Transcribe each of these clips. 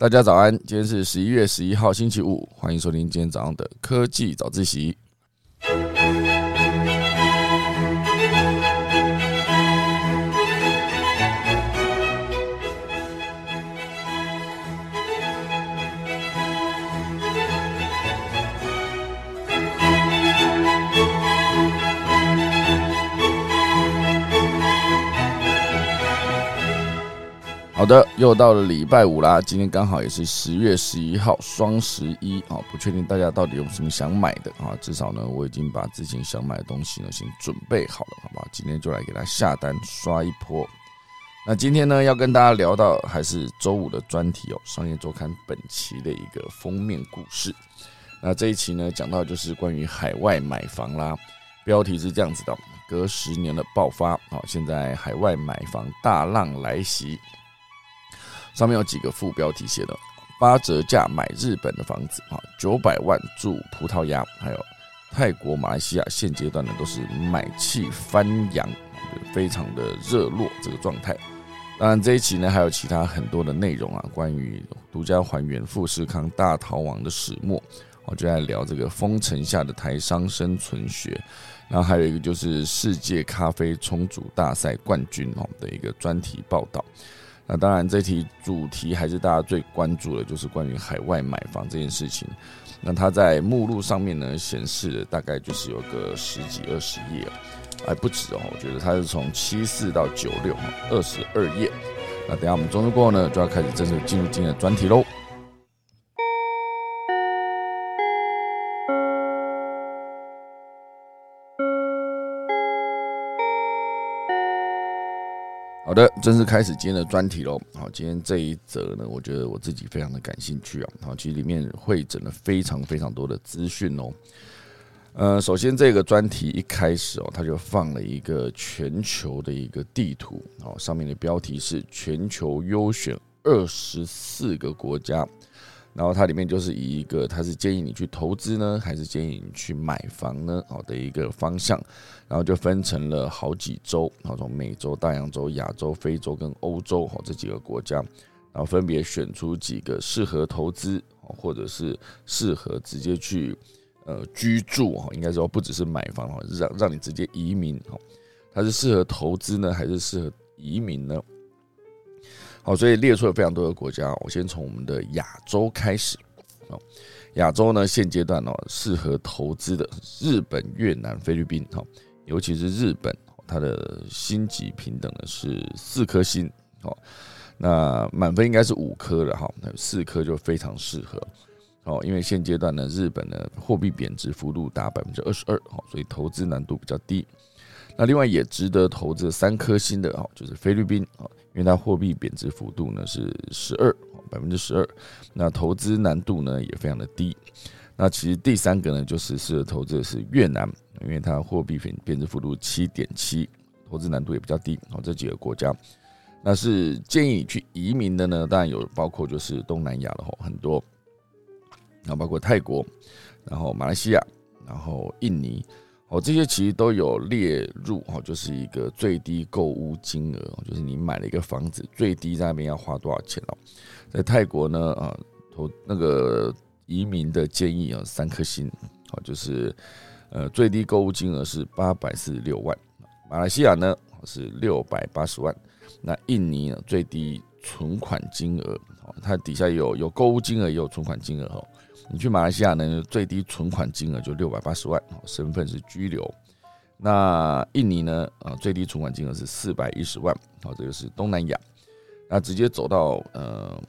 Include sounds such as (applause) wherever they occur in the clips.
大家早安，今天是十一月十一号星期五，欢迎收听今天早上的科技早自习。好的，又到了礼拜五啦。今天刚好也是十月十一号，双十一啊。不确定大家到底有什么想买的啊？至少呢，我已经把之前想买的东西呢先准备好了，好不好？今天就来给他下单刷一波。那今天呢，要跟大家聊到还是周五的专题哦，《商业周刊》本期的一个封面故事。那这一期呢，讲到就是关于海外买房啦。标题是这样子的：隔十年的爆发啊，现在海外买房大浪来袭。上面有几个副标题写的：八折价买日本的房子啊，九百万住葡萄牙，还有泰国、马来西亚，现阶段呢都是买气翻扬，非常的热络这个状态。当然这一期呢还有其他很多的内容啊，关于独家还原富士康大逃亡的始末，我就在聊这个封城下的台商生存学。然后还有一个就是世界咖啡冲煮大赛冠军哦的一个专题报道。那当然，这题主题还是大家最关注的，就是关于海外买房这件事情。那它在目录上面呢，显示的大概就是有个十几二十页，还不止哦。我觉得它是从七四到九六，二十二页。那等下我们中途过后呢，就要开始正式进入今天的专题喽。好的，正式开始今天的专题喽。好，今天这一则呢，我觉得我自己非常的感兴趣啊。好，其实里面会整了非常非常多的资讯哦。呃，首先这个专题一开始哦，它就放了一个全球的一个地图，哦，上面的标题是全球优选二十四个国家。然后它里面就是以一个，它是建议你去投资呢，还是建议你去买房呢？好的一个方向，然后就分成了好几周，然后从美洲、大洋洲、亚洲、非洲跟欧洲哈这几个国家，然后分别选出几个适合投资，或者是适合直接去呃居住哈，应该说不只是买房哈，让让你直接移民哈，它是适合投资呢，还是适合移民呢？好，所以列出了非常多的国家。我先从我们的亚洲开始。哦，亚洲呢，现阶段哦，适合投资的日本、越南、菲律宾。哈，尤其是日本，它的星级平等呢是四颗星。哦，那满分应该是五颗了。哈，那四颗就非常适合。哦，因为现阶段呢，日本的货币贬值幅度达百分之二十二。哦，所以投资难度比较低。那另外也值得投资三颗星的哦，就是菲律宾。啊。因为它货币贬值幅度呢是十二百分之十二，那投资难度呢也非常的低。那其实第三个呢就是适合投资的是越南，因为它货币贬贬值幅度七点七，投资难度也比较低。好，这几个国家，那是建议你去移民的呢，当然有包括就是东南亚的吼很多，然后包括泰国，然后马来西亚，然后印尼。哦，这些其实都有列入哈，就是一个最低购物金额，就是你买了一个房子，最低在那边要花多少钱哦？在泰国呢，啊，投那个移民的建议啊，三颗星，好，就是呃最低购物金额是八百四十六万，马来西亚呢是六百八十万，那印尼呢最低存款金额，哦，它底下有有购物金额也有存款金额哦。你去马来西亚呢，最低存款金额就六百八十万，身份是居留。那印尼呢，啊，最低存款金额是四百一十万，好，这个是东南亚。那直接走到呃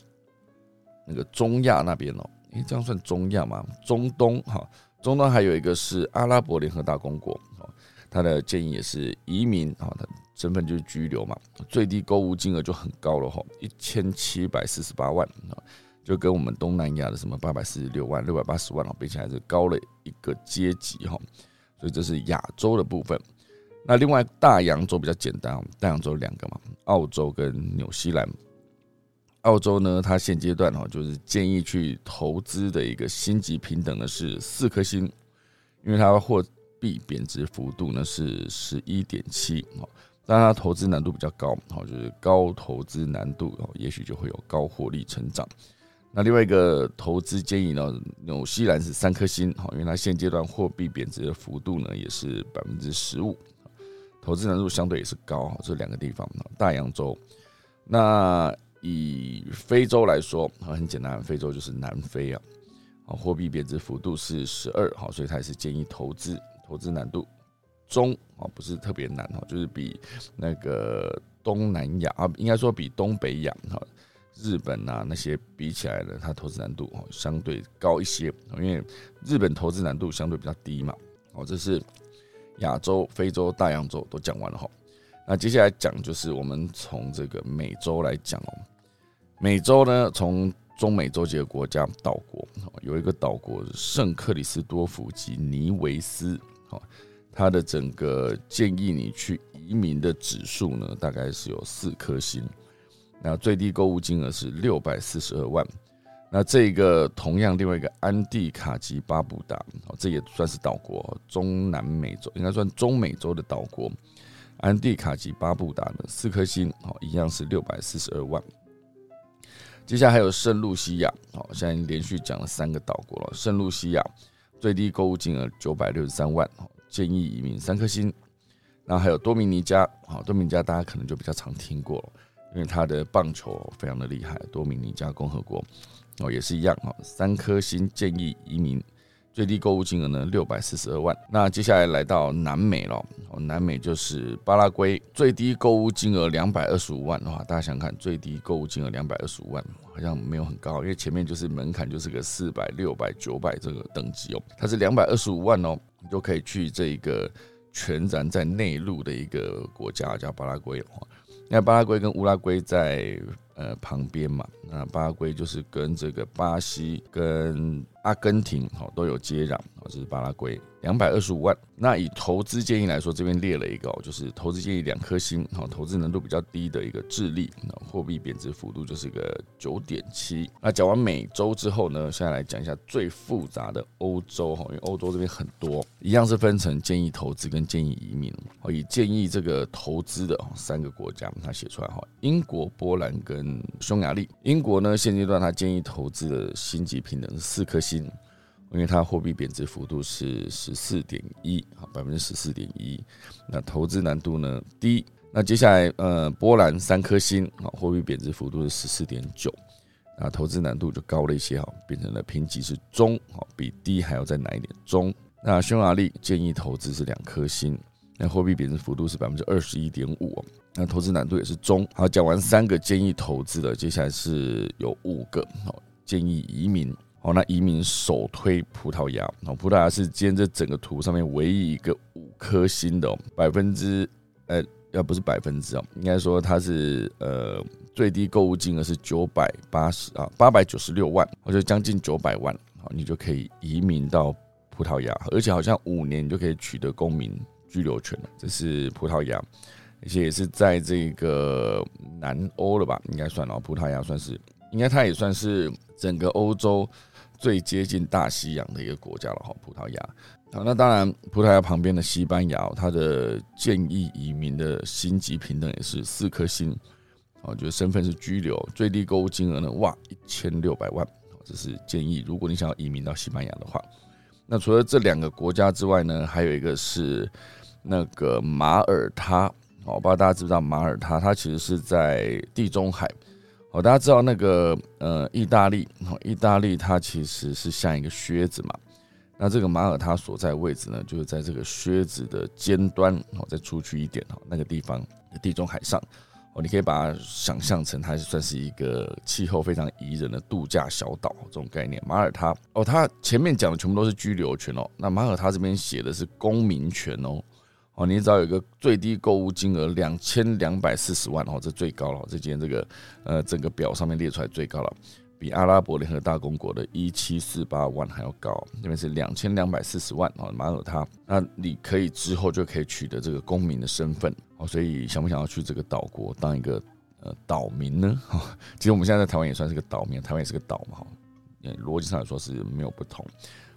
那个中亚那边哦，诶，这样算中亚吗？中东哈，中东还有一个是阿拉伯联合大公国，哦，他的建议也是移民，啊，他身份就是居留嘛，最低购物金额就很高了哈，一千七百四十八万啊。就跟我们东南亚的什么八百四十六万、六百八十万哦，比起来是高了一个阶级哈，所以这是亚洲的部分。那另外大洋洲比较简单，大洋洲两个嘛，澳洲跟纽西兰。澳洲呢，它现阶段哈就是建议去投资的一个星级平等的是四颗星，因为它货币贬值幅度呢是十一点七哦，但它投资难度比较高，好就是高投资难度哦，也许就会有高获利成长。那另外一个投资建议呢，纽西兰是三颗星，好，因为它现阶段货币贬值的幅度呢也是百分之十五，投资难度相对也是高，这两个地方，大洋洲。那以非洲来说，很简单，非洲就是南非啊，啊，货币贬值幅度是十二，好，所以它也是建议投资，投资难度中，啊，不是特别难哈，就是比那个东南亚啊，应该说比东北亚哈。日本啊，那些比起来呢，它投资难度哦相对高一些，因为日本投资难度相对比较低嘛。哦，这是亚洲、非洲、大洋洲都讲完了哈。那接下来讲就是我们从这个美洲来讲哦。美洲呢，从中美洲几个国家岛国，有一个岛国圣克里斯多福及尼维斯，哦，它的整个建议你去移民的指数呢，大概是有四颗星。那最低购物金额是六百四十二万。那这个同样另外一个安地卡及巴布达，哦，这也算是岛国，中南美洲应该算中美洲的岛国。安地卡及巴布达呢，四颗星，哦，一样是六百四十二万。接下来还有圣露西亚，哦，现在连续讲了三个岛国了。圣露西亚最低购物金额九百六十三万，哦，建议移民三颗星。然后还有多米尼加，哦，多米尼加大家可能就比较常听过了。因为他的棒球非常的厉害，多米尼加共和国哦也是一样哦，三颗星建议移民，最低购物金额呢六百四十二万。那接下来来到南美了哦，南美就是巴拉圭，最低购物金额两百二十五万的话，大家想看最低购物金额两百二十五万，好像没有很高，因为前面就是门槛就是个四百、六百、九百这个等级哦，它是两百二十五万哦，你就可以去这一个全然在内陆的一个国家叫巴拉圭哦。那巴拉圭跟乌拉圭在呃旁边嘛，那巴拉圭就是跟这个巴西跟阿根廷哦都有接壤，这是巴拉圭。两百二十五万。那以投资建议来说，这边列了一个哦，就是投资建议两颗星，好，投资难度比较低的一个智利，货币贬值幅度就是个九点七。那讲完美洲之后呢，现在来讲一下最复杂的欧洲哈，因为欧洲这边很多，一样是分成建议投资跟建议移民。哦，以建议这个投资的三个国家，他写出来哈，英国、波兰跟匈牙利。英国呢，现阶段他建议投资的星级平等是四颗星。因为它货币贬值幅度是十四点一啊，百分之十四点一，那投资难度呢低。那接下来呃，波兰三颗星啊，货币贬值幅度是十四点九，那投资难度就高了一些哈，变成了评级是中，好比低还要再难一点中。那匈牙利建议投资是两颗星，那货币贬值幅度是百分之二十一点五，那投资难度也是中。好，讲完三个建议投资的，接下来是有五个好建议移民。哦，那移民首推葡萄牙，哦，葡萄牙是今天这整个图上面唯一一个五颗星的，百分之，呃，要不是百分之哦，应该说它是呃最低购物金额是九百八十啊，八百九十六万，我觉得将近九百万，好，你就可以移民到葡萄牙，而且好像五年你就可以取得公民居留权了，这是葡萄牙，而且也是在这个南欧了吧，应该算哦，葡萄牙算是，应该它也算是整个欧洲。最接近大西洋的一个国家了哈，葡萄牙。好，那当然，葡萄牙旁边的西班牙，它的建议移民的星级平等也是四颗星。哦，就是身份是居留，最低购物金额呢，哇，一千六百万。这是建议，如果你想要移民到西班牙的话，那除了这两个国家之外呢，还有一个是那个马耳他。哦，不知道大家知不知道马耳他？它其实是在地中海。哦，大家知道那个呃，意大利，意大利它其实是像一个靴子嘛。那这个马耳他所在位置呢，就是在这个靴子的尖端，哦，再出去一点哈，那个地方，地中海上，哦，你可以把它想象成它算是一个气候非常宜人的度假小岛这种概念。马耳他，哦，它前面讲的全部都是居留权哦，那马耳他这边写的是公民权哦。哦，你只要有一个最低购物金额两千两百四十万哦，这最高了。这今天这个呃整个表上面列出来最高了，比阿拉伯联合大公国的一七四八万还要高。这边是两千两百四十万哦，马耳他，那你可以之后就可以取得这个公民的身份哦。所以想不想要去这个岛国当一个呃岛民呢？哈，(laughs) 其实我们现在在台湾也算是个岛民，台湾也是个岛嘛，哈，逻辑上来说是没有不同。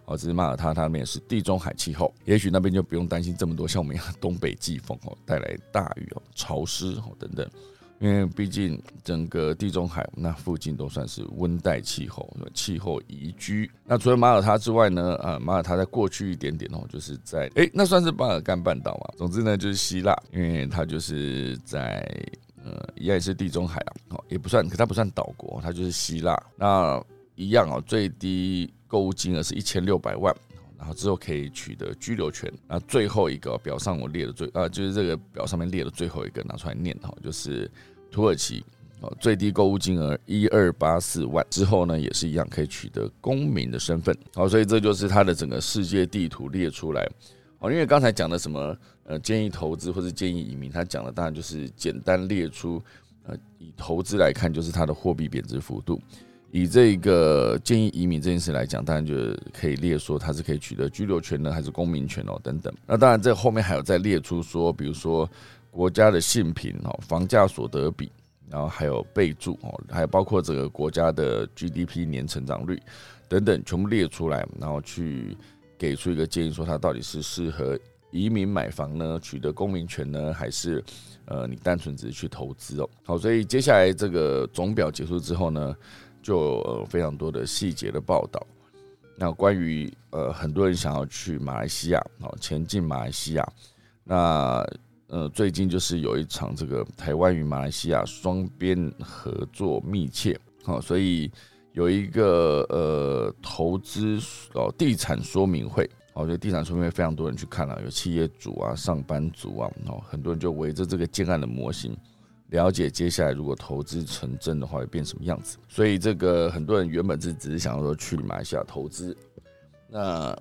哦，只是马耳他，它那边是地中海气候，也许那边就不用担心这么多像我们一样东北季风哦带来大雨哦、潮湿哦等等，因为毕竟整个地中海那附近都算是温带气候，气候宜居。那除了马耳他之外呢，啊，马耳他在过去一点点哦，就是在哎，那算是巴尔干半岛嘛。总之呢，就是希腊，因为它就是在呃，一样也是地中海啊，哦，也不算，可它不算岛国，它就是希腊。那一样哦，最低购物金额是一千六百万。然后之后可以取得居留权。那最后一个表上我列的最啊，就是这个表上面列的最后一个拿出来念哈，就是土耳其哦，最低购物金额一二八四万。之后呢，也是一样可以取得公民的身份。好，所以这就是它的整个世界地图列出来。哦，因为刚才讲的什么呃建议投资或者建议移民，他讲的当然就是简单列出呃以投资来看，就是它的货币贬值幅度。以这个建议移民这件事来讲，当然就是可以列说他是可以取得居留权呢，还是公民权哦等等。那当然这后面还有再列出说，比如说国家的性平哦，房价所得比，然后还有备注哦，还有包括这个国家的 GDP 年成长率等等，全部列出来，然后去给出一个建议，说他到底是适合移民买房呢，取得公民权呢，还是呃你单纯只是去投资哦？好，所以接下来这个总表结束之后呢？就呃非常多的细节的报道，那关于呃很多人想要去马来西亚哦前进马来西亚，那呃最近就是有一场这个台湾与马来西亚双边合作密切，哦，所以有一个呃投资哦地产说明会，我觉得地产说明会非常多人去看了，有企业主啊、上班族啊，哦很多人就围着这个建案的模型。了解接下来如果投资成真的话会变什么样子，所以这个很多人原本是只是想要说去马来西亚投资，那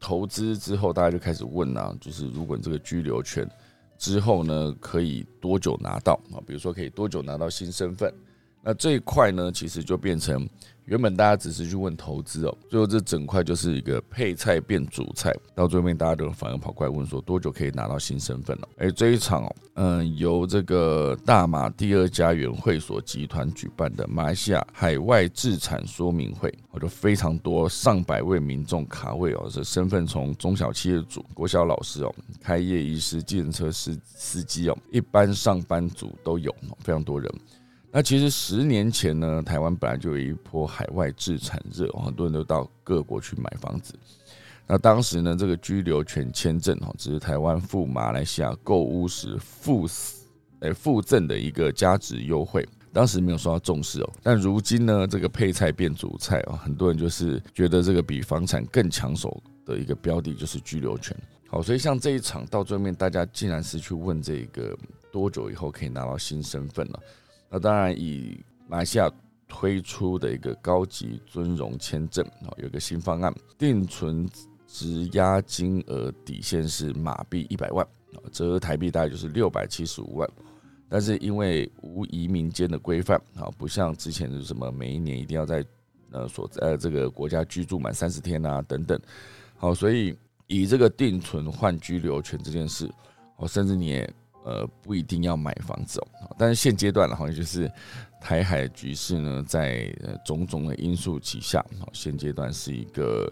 投资之后大家就开始问啊，就是如果你这个居留权之后呢，可以多久拿到啊？比如说可以多久拿到新身份？那这一块呢，其实就变成。原本大家只是去问投资哦，最后这整块就是一个配菜变主菜，到最后面大家都反而跑过来问说多久可以拿到新身份了？而这一场哦，嗯，由这个大马第二家园会所集团举办的马来西亚海外自产说明会，我就非常多上百位民众卡位哦，这身份从中小企业主、国小老师哦、开业医师、计程车司司机哦，一般上班族都有，非常多人。那其实十年前呢，台湾本来就有一波海外置产热，很多人都到各国去买房子。那当时呢，这个居留权签证哈，只是台湾赴马来西亚购物时附诶附赠的一个价值优惠，当时没有受到重视哦。但如今呢，这个配菜变主菜啊，很多人就是觉得这个比房产更抢手的一个标的就是居留权。好，所以像这一场到最后面，大家竟然是去问这个多久以后可以拿到新身份了。那当然，以马来西亚推出的一个高级尊荣签证啊，有一个新方案，定存质押金额底线是马币一百万啊，折合台币大概就是六百七十五万。但是因为无移民间的规范啊，不像之前是什么每一年一定要在呃所在这个国家居住满三十天啊等等，好，所以以这个定存换居留权这件事，哦，甚至你也。呃，不一定要买房子哦，但是现阶段的话，就是台海局势呢，在种种的因素之下，现阶段是一个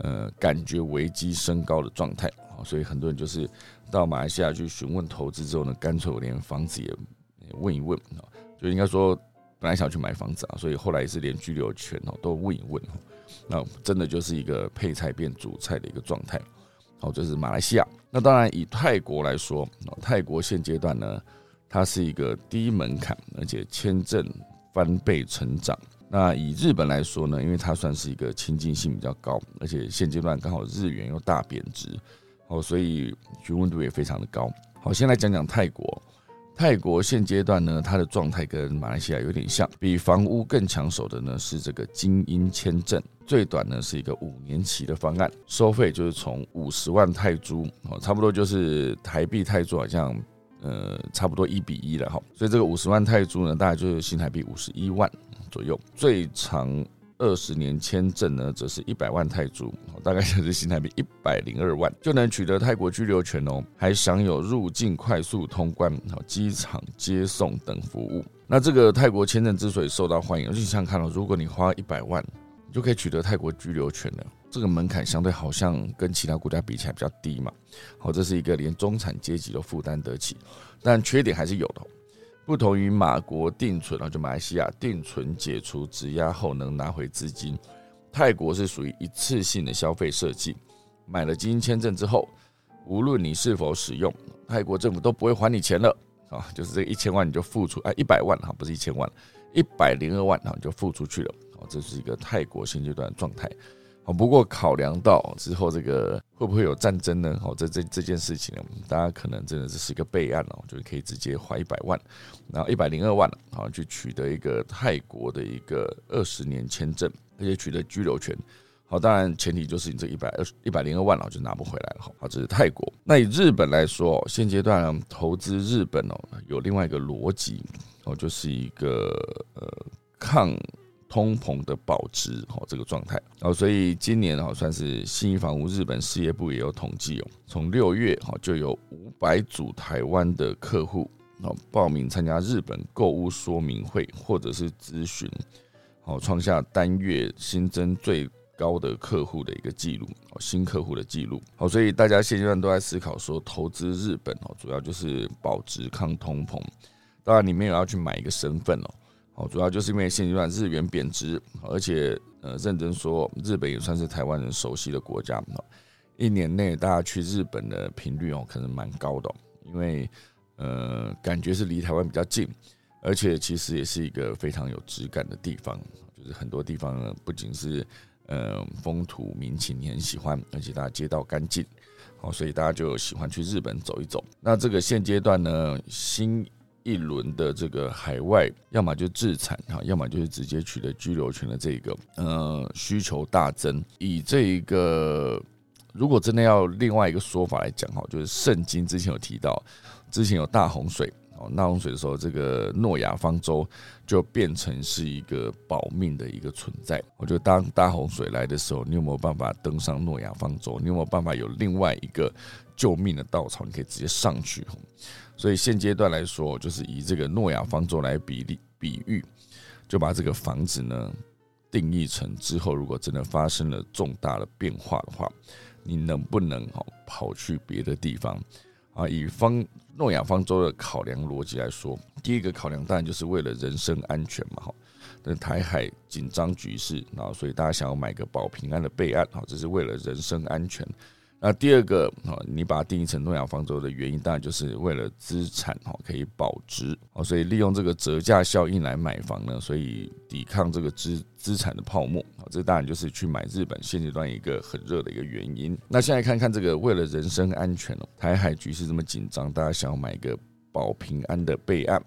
呃感觉危机升高的状态啊所以很多人就是到马来西亚去询问投资之后呢，干脆我连房子也问一问啊就应该说本来想去买房子啊，所以后来是连居留权哦都问一问那真的就是一个配菜变主菜的一个状态。好，这是马来西亚。那当然，以泰国来说，泰国现阶段呢，它是一个低门槛，而且签证翻倍成长。那以日本来说呢，因为它算是一个亲近性比较高，而且现阶段刚好日元又大贬值，哦，所以询问度也非常的高。好，先来讲讲泰国。泰国现阶段呢，它的状态跟马来西亚有点像，比房屋更抢手的呢是这个精英签证，最短呢是一个五年期的方案，收费就是从五十万泰铢哦，差不多就是台币泰铢好像呃差不多一比一了哈，所以这个五十万泰铢呢，大概就是新台币五十一万左右，最长。二十年签证呢，则是一百万泰铢，大概就是新台币一百零二万，就能取得泰国居留权哦，还享有入境快速通关、机场接送等服务。那这个泰国签证之所以受到欢迎，就想看到，如果你花一百万，你就可以取得泰国居留权了。这个门槛相对好像跟其他国家比起来比较低嘛。好，这是一个连中产阶级都负担得起，但缺点还是有的。不同于马国定存啊，就马来西亚定存解除质押后能拿回资金，泰国是属于一次性的消费设计。买了基金签证之后，无论你是否使用，泰国政府都不会还你钱了啊！就是这一千万你就付出，啊，一百万哈，不是一千万，一百零二万哈就付出去了。啊，这是一个泰国现阶段的状态。哦，不过考量到之后这个会不会有战争呢？哦，这这这件事情呢，大家可能真的只是一个备案哦，就是可以直接花一百万，然后一百零二万啊，去取得一个泰国的一个二十年签证，而且取得居留权。好，当然前提就是你这一百二十一百零二万哦，就拿不回来了。好，这是泰国。那以日本来说，现阶段投资日本哦，有另外一个逻辑哦，就是一个呃抗通膨的保值哦这个状态哦，所以今年哦算是新一房屋日本事业部也有统计哦，从六月哈就有五百组台湾的客户哦报名参加日本购物说明会或者是咨询，哦创下单月新增最。高的客户的一个记录哦，新客户的记录好，所以大家现阶段都在思考说，投资日本哦，主要就是保值抗通膨。当然，你们也要去买一个身份哦，哦，主要就是因为现阶段日元贬值，而且呃，认真说，日本也算是台湾人熟悉的国家。一年内大家去日本的频率哦，可能蛮高的，因为呃，感觉是离台湾比较近，而且其实也是一个非常有质感的地方，就是很多地方呢，不仅是呃，风土民情你很喜欢，而且大家街道干净，好，所以大家就喜欢去日本走一走。那这个现阶段呢，新一轮的这个海外，要么就自产哈，要么就是直接取得居留权的这个，呃，需求大增。以这一个，如果真的要另外一个说法来讲哈，就是圣经之前有提到，之前有大洪水。哦，大洪水的时候，这个诺亚方舟就变成是一个保命的一个存在。我觉得当大洪水来的时候，你有没有办法登上诺亚方舟？你有没有办法有另外一个救命的稻草，你可以直接上去？所以现阶段来说，就是以这个诺亚方舟来比例比喻，就把这个房子呢定义成之后，如果真的发生了重大的变化的话，你能不能哦跑去别的地方？啊，以方诺亚方舟的考量逻辑来说，第一个考量当然就是为了人身安全嘛，哈。那台海紧张局势，然后所以大家想要买个保平安的备案，哈，这是为了人身安全。那第二个啊，你把它定义成诺亚方舟的原因，当然就是为了资产哈可以保值哦，所以利用这个折价效应来买房呢，所以抵抗这个资资产的泡沫啊，这当然就是去买日本现阶段一个很热的一个原因。那现在看看这个为了人身安全哦，台海局势这么紧张，大家想要买一个保平安的备案。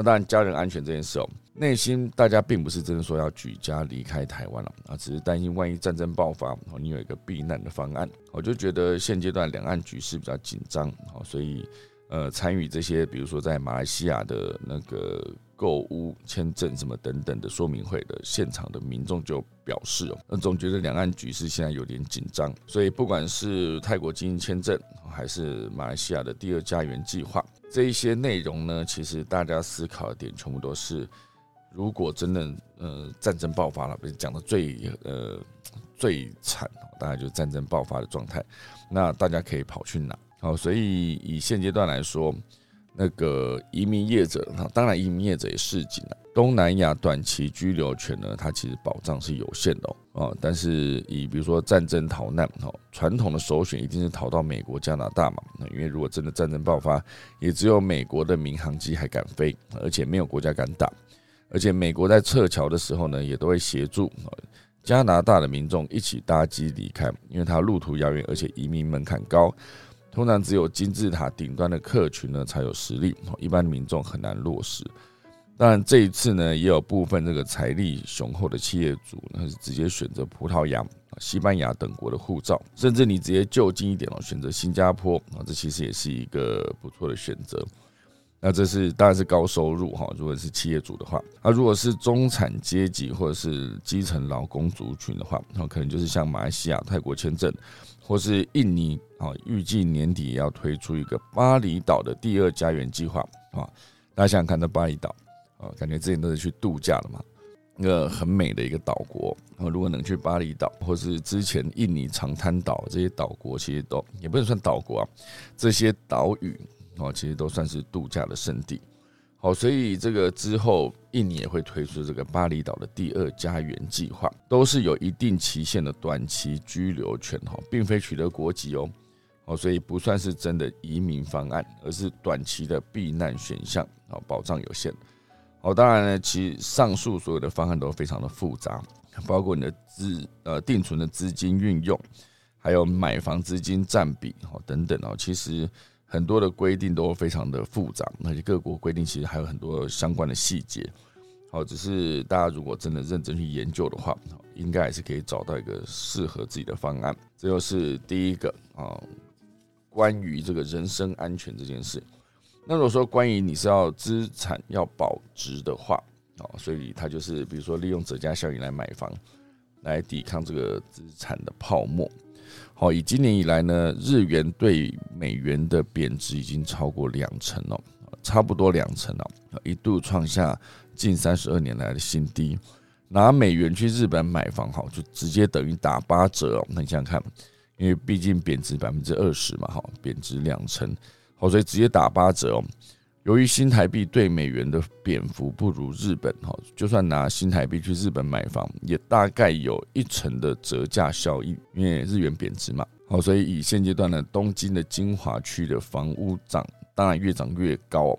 那当然，家人安全这件事哦，内心大家并不是真的说要举家离开台湾了啊，只是担心万一战争爆发，你有一个避难的方案。我就觉得现阶段两岸局势比较紧张，哦，所以呃，参与这些，比如说在马来西亚的那个购物签证什么等等的说明会的现场的民众就表示哦，那总觉得两岸局势现在有点紧张，所以不管是泰国经营签证，还是马来西亚的第二家园计划。这一些内容呢，其实大家思考的点全部都是，如果真的呃战争爆发了，不是讲的最呃最惨，大概就是战争爆发的状态，那大家可以跑去哪？好，所以以现阶段来说。那个移民业者，那当然移民业者也示警了。东南亚短期居留权呢，它其实保障是有限的哦。但是以比如说战争逃难，哈，传统的首选一定是逃到美国、加拿大嘛。那因为如果真的战争爆发，也只有美国的民航机还敢飞，而且没有国家敢打。而且美国在撤侨的时候呢，也都会协助加拿大的民众一起搭机离开，因为它路途遥远，而且移民门槛高。通常只有金字塔顶端的客群呢才有实力，一般民众很难落实。当然，这一次呢，也有部分这个财力雄厚的企业主，那是直接选择葡萄牙、西班牙等国的护照，甚至你直接就近一点哦，选择新加坡啊，这其实也是一个不错的选择。那这是当然是高收入哈，如果是企业主的话，那如果是中产阶级或者是基层劳工族群的话，那可能就是像马来西亚、泰国签证。或是印尼啊，预计年底要推出一个巴厘岛的第二家园计划啊！大家想想看，那巴厘岛啊，感觉之前都是去度假了嘛，一个很美的一个岛国。然后如果能去巴厘岛，或是之前印尼长滩岛这些岛国，其实都也不能算岛国啊，这些岛屿哦，其实都算是度假的圣地。好，所以这个之后，印尼也会推出这个巴厘岛的第二家园计划，都是有一定期限的短期居留权，哈，并非取得国籍哦，哦，所以不算是真的移民方案，而是短期的避难选项，啊，保障有限。哦，当然呢，其实上述所有的方案都非常的复杂，包括你的资呃定存的资金运用，还有买房资金占比，哦等等哦，其实。很多的规定都非常的复杂，而且各国规定其实还有很多相关的细节。好，只是大家如果真的认真去研究的话，应该还是可以找到一个适合自己的方案。这就是第一个啊，关于这个人身安全这件事。那如果说关于你是要资产要保值的话，啊，所以它就是比如说利用折价效应来买房，来抵抗这个资产的泡沫。好，以今年以来呢，日元对美元的贬值已经超过两成了，差不多两成了，一度创下近三十二年来的新低。拿美元去日本买房，好，就直接等于打八折哦。那你想想看，因为毕竟贬值百分之二十嘛，哈，贬值两成，好，所以直接打八折哦。由于新台币对美元的贬幅不如日本，哈，就算拿新台币去日本买房，也大概有一成的折价效应，因为日元贬值嘛，好，所以以现阶段呢，东京的精华区的房屋涨，当然越涨越高，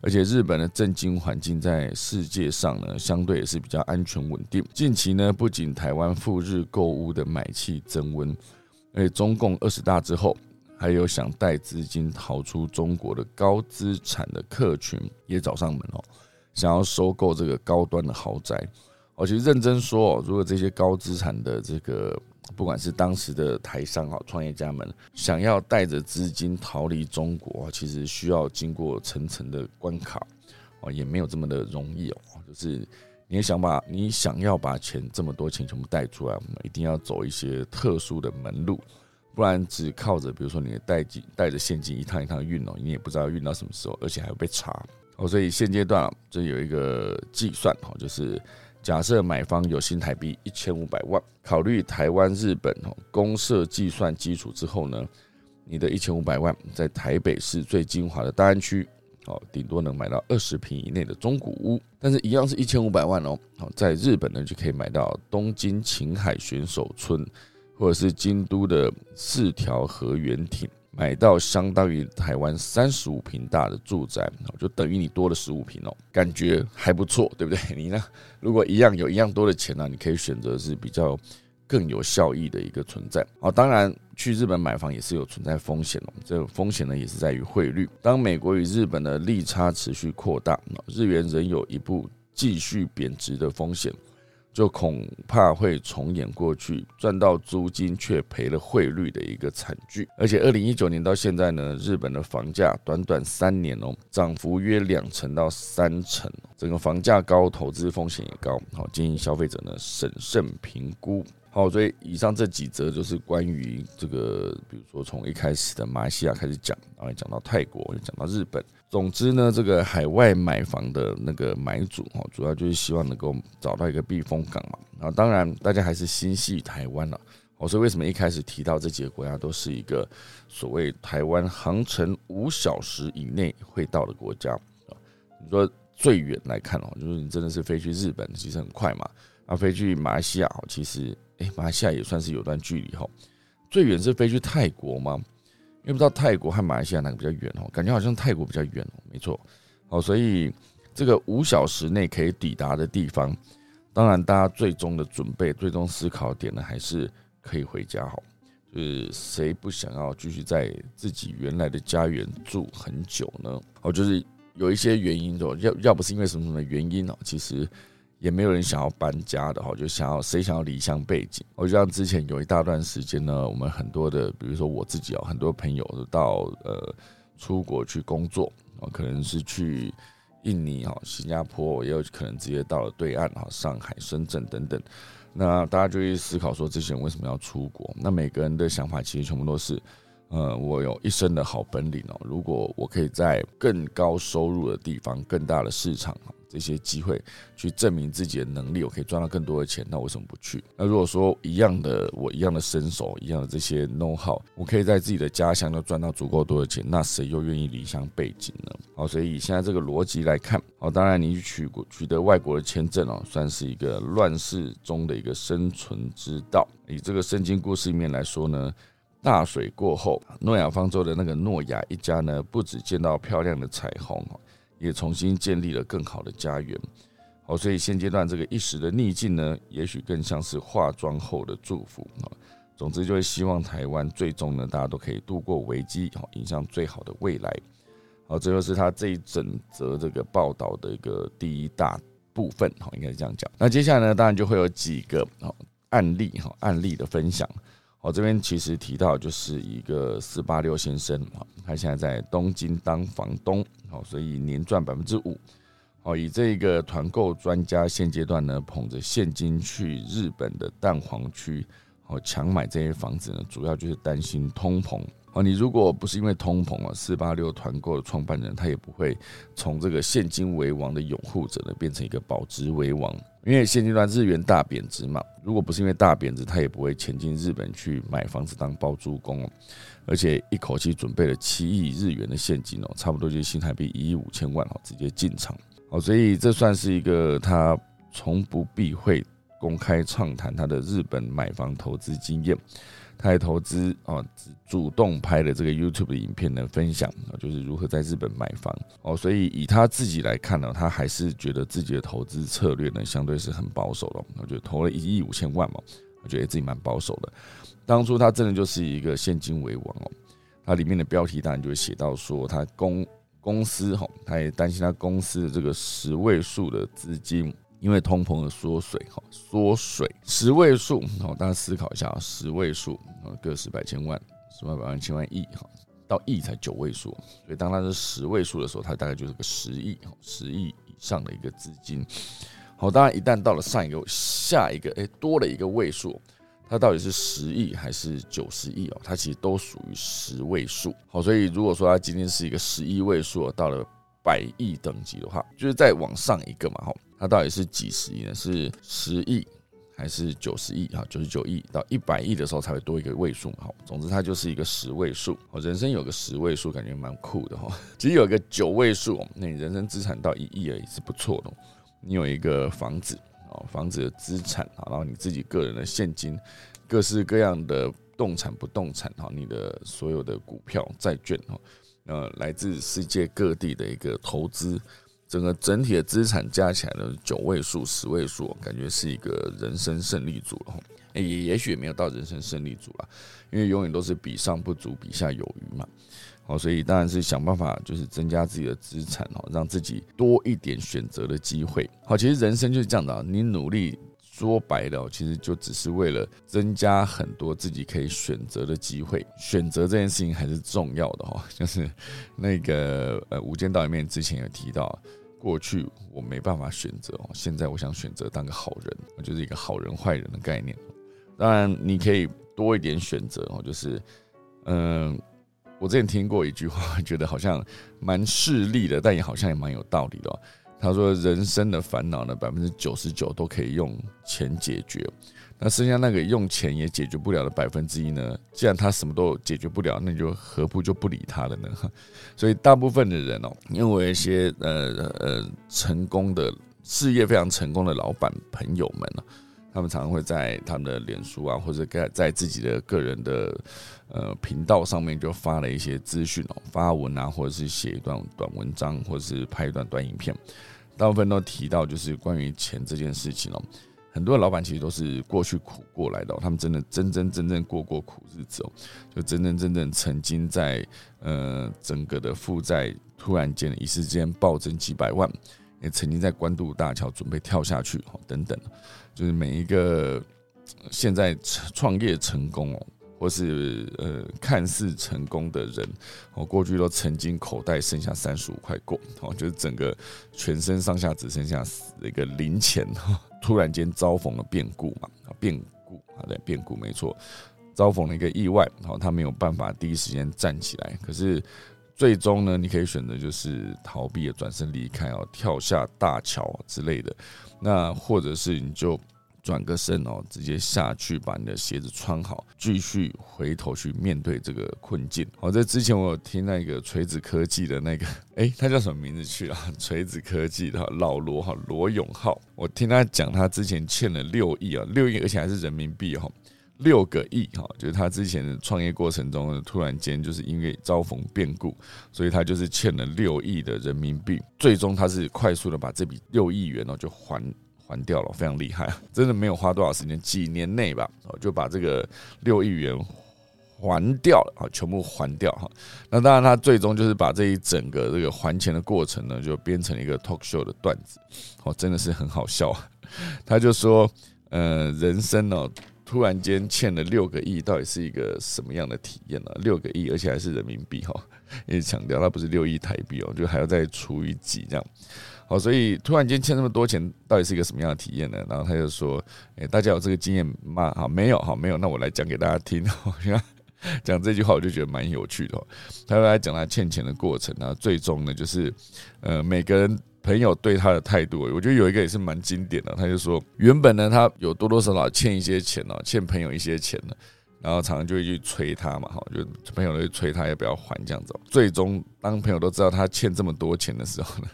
而且日本的政经环境在世界上呢，相对也是比较安全稳定。近期呢，不仅台湾赴日购物的买气增温，而且中共二十大之后。还有想带资金逃出中国的高资产的客群也找上门哦，想要收购这个高端的豪宅。我其实认真说，如果这些高资产的这个，不管是当时的台商啊、创业家们，想要带着资金逃离中国，其实需要经过层层的关卡哦，也没有这么的容易哦。就是你想把你想要把钱这么多钱全部带出来，我们一定要走一些特殊的门路。不然只靠着，比如说你的带金带着现金一趟一趟运哦，你也不知道运到什么时候，而且还会被查哦。所以现阶段啊，这有一个计算哦，就是假设买方有新台币一千五百万，考虑台湾、日本哦公社计算基础之后呢，你的一千五百万在台北市最精华的大安区哦，顶多能买到二十平以内的中古屋，但是一样是一千五百万哦。好，在日本呢就可以买到东京晴海选手村。或者是京都的四条河原町，买到相当于台湾三十五平大的住宅，就等于你多了十五平哦，感觉还不错，对不对？你呢？如果一样有一样多的钱呢，你可以选择是比较更有效益的一个存在。好，当然去日本买房也是有存在风险哦，这个风险呢也是在于汇率。当美国与日本的利差持续扩大，日元仍有一步继续贬值的风险。就恐怕会重演过去赚到租金却赔了汇率的一个惨剧。而且，二零一九年到现在呢，日本的房价短短三年哦，涨幅约两成到三成，整个房价高，投资风险也高。好，建议消费者呢审慎评估。好，所以以上这几则就是关于这个，比如说从一开始的马来西亚开始讲，然后讲到泰国，又讲到日本。总之呢，这个海外买房的那个买主哈，主要就是希望能够找到一个避风港嘛。啊，当然大家还是心系台湾了。我说为什么一开始提到这几个国家都是一个所谓台湾航程五小时以内会到的国家？你说最远来看哦，就是你真的是飞去日本，其实很快嘛。啊，飞去马来西亚哦，其实哎，马来西亚也算是有段距离哈。最远是飞去泰国吗？因为不知道泰国和马来西亚哪个比较远哦，感觉好像泰国比较远哦，没错，好，所以这个五小时内可以抵达的地方，当然大家最终的准备、最终思考点呢，还是可以回家哈，就是谁不想要继续在自己原来的家园住很久呢？哦，就是有一些原因哦，要要不是因为什么什么原因哦，其实。也没有人想要搬家的哈，就想要谁想要离乡背景？我就像之前有一大段时间呢，我们很多的，比如说我自己哦，很多朋友都到呃出国去工作啊，可能是去印尼哈、新加坡，也有可能直接到了对岸哈，上海、深圳等等。那大家就去思考说，这些人为什么要出国？那每个人的想法其实全部都是，呃，我有一身的好本领哦，如果我可以在更高收入的地方、更大的市场。这些机会去证明自己的能力，我可以赚到更多的钱，那为什么不去？那如果说一样的，我一样的身手，一样的这些 know how，我可以在自己的家乡就赚到足够多的钱，那谁又愿意离乡背井呢？好，所以以现在这个逻辑来看，好，当然你取取得外国的签证哦，算是一个乱世中的一个生存之道。以这个圣经故事里面来说呢，大水过后，诺亚方舟的那个诺亚一家呢，不止见到漂亮的彩虹也重新建立了更好的家园，好，所以现阶段这个一时的逆境呢，也许更像是化妆后的祝福啊。总之，就是希望台湾最终呢，大家都可以度过危机，好，迎向最好的未来。好，这就是他这一整则这个报道的一个第一大部分，好，应该是这样讲。那接下来呢，当然就会有几个好案例，哈，案例的分享。我，这边其实提到就是一个四八六先生啊，他现在在东京当房东，好，所以年赚百分之五。好，以这个团购专家现阶段呢，捧着现金去日本的蛋黄区，好抢买这些房子呢，主要就是担心通膨。哦，你如果不是因为通膨啊，四八六团购的创办人他也不会从这个现金为王的拥护者呢，变成一个保值为王。因为现阶段日元大贬值嘛，如果不是因为大贬值，他也不会前进日本去买房子当包租公哦。而且一口气准备了七亿日元的现金哦，差不多就是新台币一亿五千万哦，直接进场哦。所以这算是一个他从不避讳公开畅谈他的日本买房投资经验。他还投资啊，主动拍的这个 YouTube 的影片呢，分享，就是如何在日本买房哦。所以以他自己来看呢，他还是觉得自己的投资策略呢，相对是很保守的。我觉得投了一亿五千万嘛，我觉得自己蛮保守的。当初他真的就是一个现金为王哦。他里面的标题当然就会写到说，他公公司哈，他也担心他公司的这个十位数的资金。因为通膨的缩水，哈，缩水十位数，好，大家思考一下啊，十位数，啊，个十百千万，十万百万千万亿，哈，到亿才九位数，所以当它是十位数的时候，它大概就是个十亿，哈十亿以上的一个资金，好，当然一旦到了上一个下一个，哎，多了一个位数，它到底是十亿还是九十亿哦？它其实都属于十位数，好，所以如果说它今天是一个十亿位数，到了百亿等级的话，就是再往上一个嘛，哈。它到底是几十亿呢？是十亿还是九十亿？哈，九十九亿到一百亿的时候才会多一个位数嘛。好，总之它就是一个十位数。好，人生有个十位数，感觉蛮酷的哈。其实有个九位数，那你人生资产到一亿而已是不错的。你有一个房子哦，房子的资产啊，然后你自己个人的现金，各式各样的动产不动产哈，你的所有的股票、债券哈，呃，来自世界各地的一个投资。整个整体的资产加起来呢九位数、十位数，感觉是一个人生胜利组了。也也许也没有到人生胜利组了，因为永远都是比上不足，比下有余嘛。好，所以当然是想办法，就是增加自己的资产哦，让自己多一点选择的机会。好，其实人生就是这样的，你努力。说白了，其实就只是为了增加很多自己可以选择的机会。选择这件事情还是重要的哈，就是那个呃，《无间道》里面之前有提到，过去我没办法选择哦，现在我想选择当个好人，就是一个好人坏人的概念。当然，你可以多一点选择哦，就是嗯，我之前听过一句话，觉得好像蛮势利的，但也好像也蛮有道理的。他说：“人生的烦恼呢，百分之九十九都可以用钱解决，那剩下那个用钱也解决不了的百分之一呢？既然他什么都解决不了，那你就何不就不理他了呢？(laughs) 所以大部分的人哦，因为一些呃呃成功的事业非常成功的老板朋友们呢。”他们常常会在他们的脸书啊，或者在在自己的个人的呃频道上面就发了一些资讯哦，发文啊，或者是写一段短文章，或者是拍一段短影片，大部分都提到就是关于钱这件事情哦。很多老板其实都是过去苦过来的，他们真的真真正正过过苦日子哦，就真真正正曾经在呃整个的负债突然间一时间暴增几百万。也曾经在关渡大桥准备跳下去，哦，等等，就是每一个现在创业成功哦，或是呃看似成功的人，哦，过去都曾经口袋剩下三十五块过，哦，就是整个全身上下只剩下一个零钱，突然间遭逢了变故嘛，变故啊，对，变故没错。遭逢了一个意外，好，他没有办法第一时间站起来。可是最终呢，你可以选择就是逃避，转身离开哦，跳下大桥之类的。那或者是你就转个身哦，直接下去把你的鞋子穿好，继续回头去面对这个困境。好，在之前我有听那个锤子科技的那个，(laughs) 哎，他叫什么名字去啊？(laughs) 锤子科技的老罗哈，罗永浩。我听他讲，他之前欠了六亿啊，六亿，而且还是人民币哈。六个亿哈，就是他之前的创业过程中，突然间就是因为遭逢变故，所以他就是欠了六亿的人民币。最终他是快速的把这笔六亿元哦就还还掉了，非常厉害，真的没有花多少时间，几年内吧，就把这个六亿元还掉了啊，全部还掉哈。那当然他最终就是把这一整个这个还钱的过程呢，就编成一个 talk show 的段子，哦真的是很好笑。他就说，呃，人生呢。突然间欠了六个亿，到底是一个什么样的体验呢？六个亿，而且还是人民币哈，一直强调它不是六亿台币哦，就还要再除以几这样。好，所以突然间欠那么多钱，到底是一个什么样的体验呢？然后他就说：“诶，大家有这个经验吗？好，没有，好，没有，那我来讲给大家听。(laughs) 讲这句话，我就觉得蛮有趣的。他来讲他欠钱的过程啊，最终呢，就是呃，每个人。”朋友对他的态度，我觉得有一个也是蛮经典的。他就说，原本呢，他有多多少少欠一些钱哦，欠朋友一些钱呢，然后常常就会去催他嘛，哈，就朋友都催他要不要还这样子。最终，当朋友都知道他欠这么多钱的时候呢，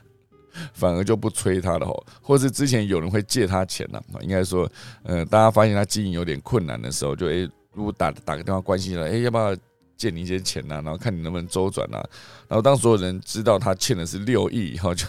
反而就不催他了，哈，或是之前有人会借他钱呢，应该说，呃，大家发现他经营有点困难的时候，就诶，如果打打个电话关心一下，诶，要不要？借你一些钱呐，然后看你能不能周转呐。然后当所有人知道他欠的是六亿以后，就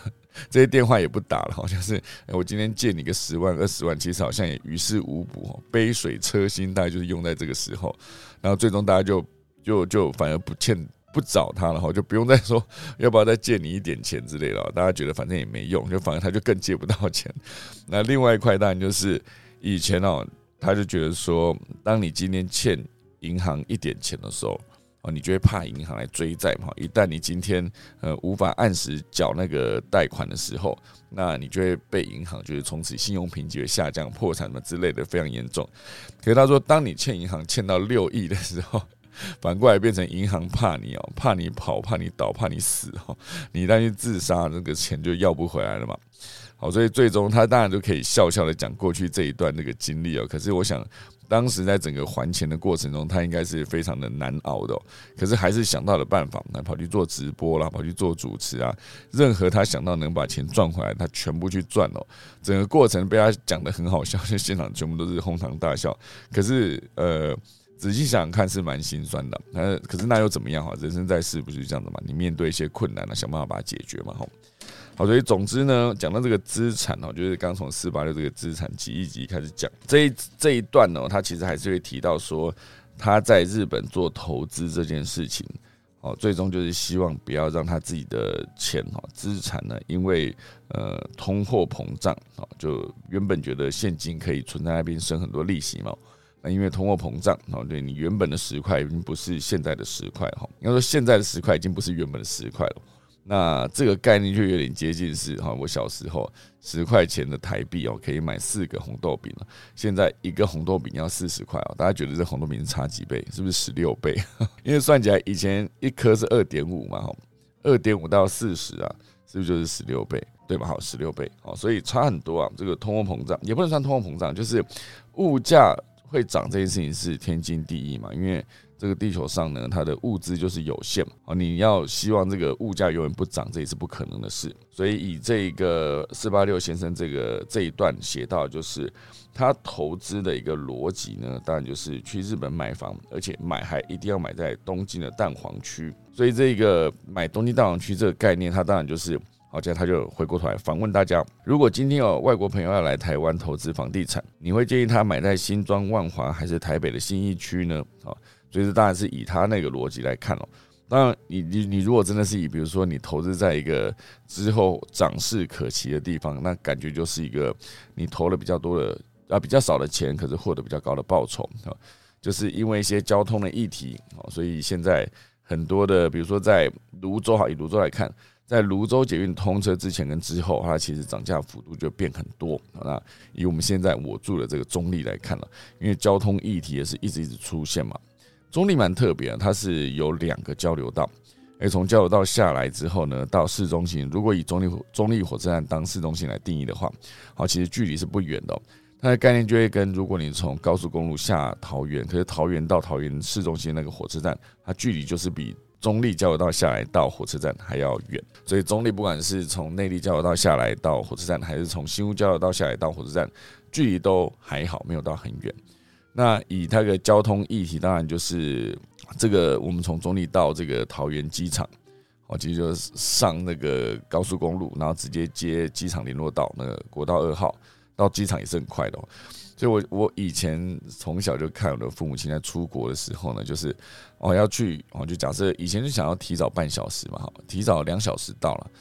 这些电话也不打了，好像是我今天借你个十万二十万，其实好像也于事无补。杯水车薪，大概就是用在这个时候。然后最终大家就就就反而不欠不找他了，哈，就不用再说 (laughs) 要不要再借你一点钱之类的。大家觉得反正也没用，就反而他就更借不到钱。(laughs) 那另外一块当然就是以前哦，他就觉得说，当你今天欠银行一点钱的时候。哦，你就会怕银行来追债嘛？一旦你今天呃无法按时缴那个贷款的时候，那你就会被银行就是从此信用评级会下降、破产什么之类的，非常严重。可是他说，当你欠银行欠到六亿的时候，反过来变成银行怕你哦，怕你跑、怕你倒、怕你死哦，你一旦去自杀，那个钱就要不回来了嘛。好，所以最终他当然就可以笑笑的讲过去这一段那个经历哦。可是我想。当时在整个还钱的过程中，他应该是非常的难熬的，可是还是想到了办法，那跑去做直播啦，跑去做主持啊，任何他想到能把钱赚回来，他全部去赚哦。整个过程被他讲的很好笑，就现场全部都是哄堂大笑。可是呃，仔细想想看是蛮心酸的。那可是那又怎么样哈？人生在世不是这样的嘛？你面对一些困难呢，想办法把它解决嘛，哈。好，所以总之呢，讲到这个资产哦，就是刚从四八六这个资产几亿级开始讲，这一这一段呢，他其实还是会提到说他在日本做投资这件事情，哦，最终就是希望不要让他自己的钱哈资产呢，因为呃通货膨胀啊，就原本觉得现金可以存在那边生很多利息嘛，因为通货膨胀哦，对你原本的十块已经不是现在的十块哈，应该说现在的十块已经不是原本的十块了。那这个概念就有点接近是哈，我小时候十块钱的台币哦，可以买四个红豆饼了。现在一个红豆饼要四十块哦，大家觉得这红豆饼差几倍？是不是十六倍？(laughs) 因为算起来以前一颗是二点五嘛，哈，二点五到四十啊，是不是就是十六倍？对吧？好，十六倍哦，所以差很多啊。这个通货膨胀也不能算通货膨胀，就是物价会涨这件事情是天经地义嘛，因为。这个地球上呢，它的物资就是有限啊！你要希望这个物价永远不涨，这也是不可能的事。所以以这个四八六先生这个这一段写到，就是他投资的一个逻辑呢，当然就是去日本买房，而且买还一定要买在东京的蛋黄区。所以这个买东京蛋黄区这个概念，它当然就是，好，接着他就回过头来反问大家：如果今天有外国朋友要来台湾投资房地产，你会建议他买在新庄万华还是台北的新义区呢？啊？所以这，当然是以他那个逻辑来看哦。当然，你你你如果真的是以，比如说你投资在一个之后涨势可期的地方，那感觉就是一个你投了比较多的啊比较少的钱，可是获得比较高的报酬啊。就是因为一些交通的议题啊，所以现在很多的，比如说在泸州哈，以泸州来看，在泸州捷运通车之前跟之后，它其实涨价幅度就变很多。那以我们现在我住的这个中立来看了，因为交通议题也是一直一直出现嘛。中立蛮特别，它是有两个交流道，诶，从交流道下来之后呢，到市中心，如果以中立中立火车站当市中心来定义的话，好，其实距离是不远的。它的概念就会跟如果你从高速公路下桃园，可是桃园到桃园市中心那个火车站，它距离就是比。中立交流道下来到火车站还要远，所以中立不管是从内力交流道下来到火车站，还是从新屋交流道下来到火车站，距离都还好，没有到很远。那以它的交通议题，当然就是这个，我们从中立到这个桃园机场，哦，其实就是上那个高速公路，然后直接接机场联络道，那个国道二号到机场也是很快的。哦所以，我我以前从小就看我的父母亲在出国的时候呢，就是哦要去哦，就假设以前就想要提早半小时嘛，哈，提早两小时到了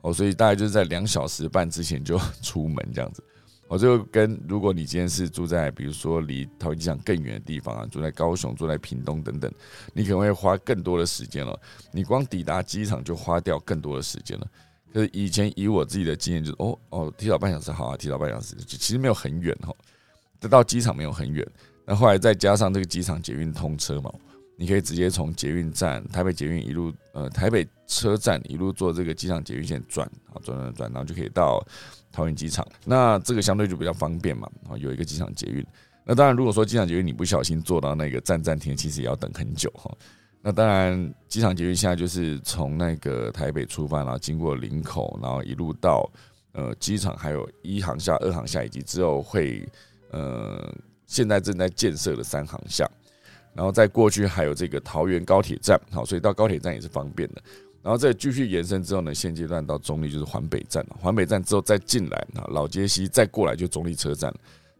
哦，所以大概就是在两小时半之前就出门这样子。我就跟如果你今天是住在比如说离桃园机场更远的地方啊，住在高雄、住在屏东等等，你可能会花更多的时间了。你光抵达机场就花掉更多的时间了。可是以前以我自己的经验，就是哦哦，提早半小时好啊，提早半小时，其实没有很远哈。到机场没有很远，那后来再加上这个机场捷运通车嘛，你可以直接从捷运站台北捷运一路呃台北车站一路坐这个机场捷运线转啊转转转，然后就可以到桃园机场。那这个相对就比较方便嘛，啊有一个机场捷运。那当然如果说机场捷运你不小心坐到那个站站停，其实也要等很久哈。那当然机场捷运现在就是从那个台北出发，然后经过林口，然后一路到呃机场，还有一航下、二航下，以及之后会。呃，现在正在建设的三航向，然后在过去还有这个桃园高铁站，好，所以到高铁站也是方便的。然后再继续延伸之后呢，现阶段到中立就是环北站环北站之后再进来啊，老街西再过来就中立车站，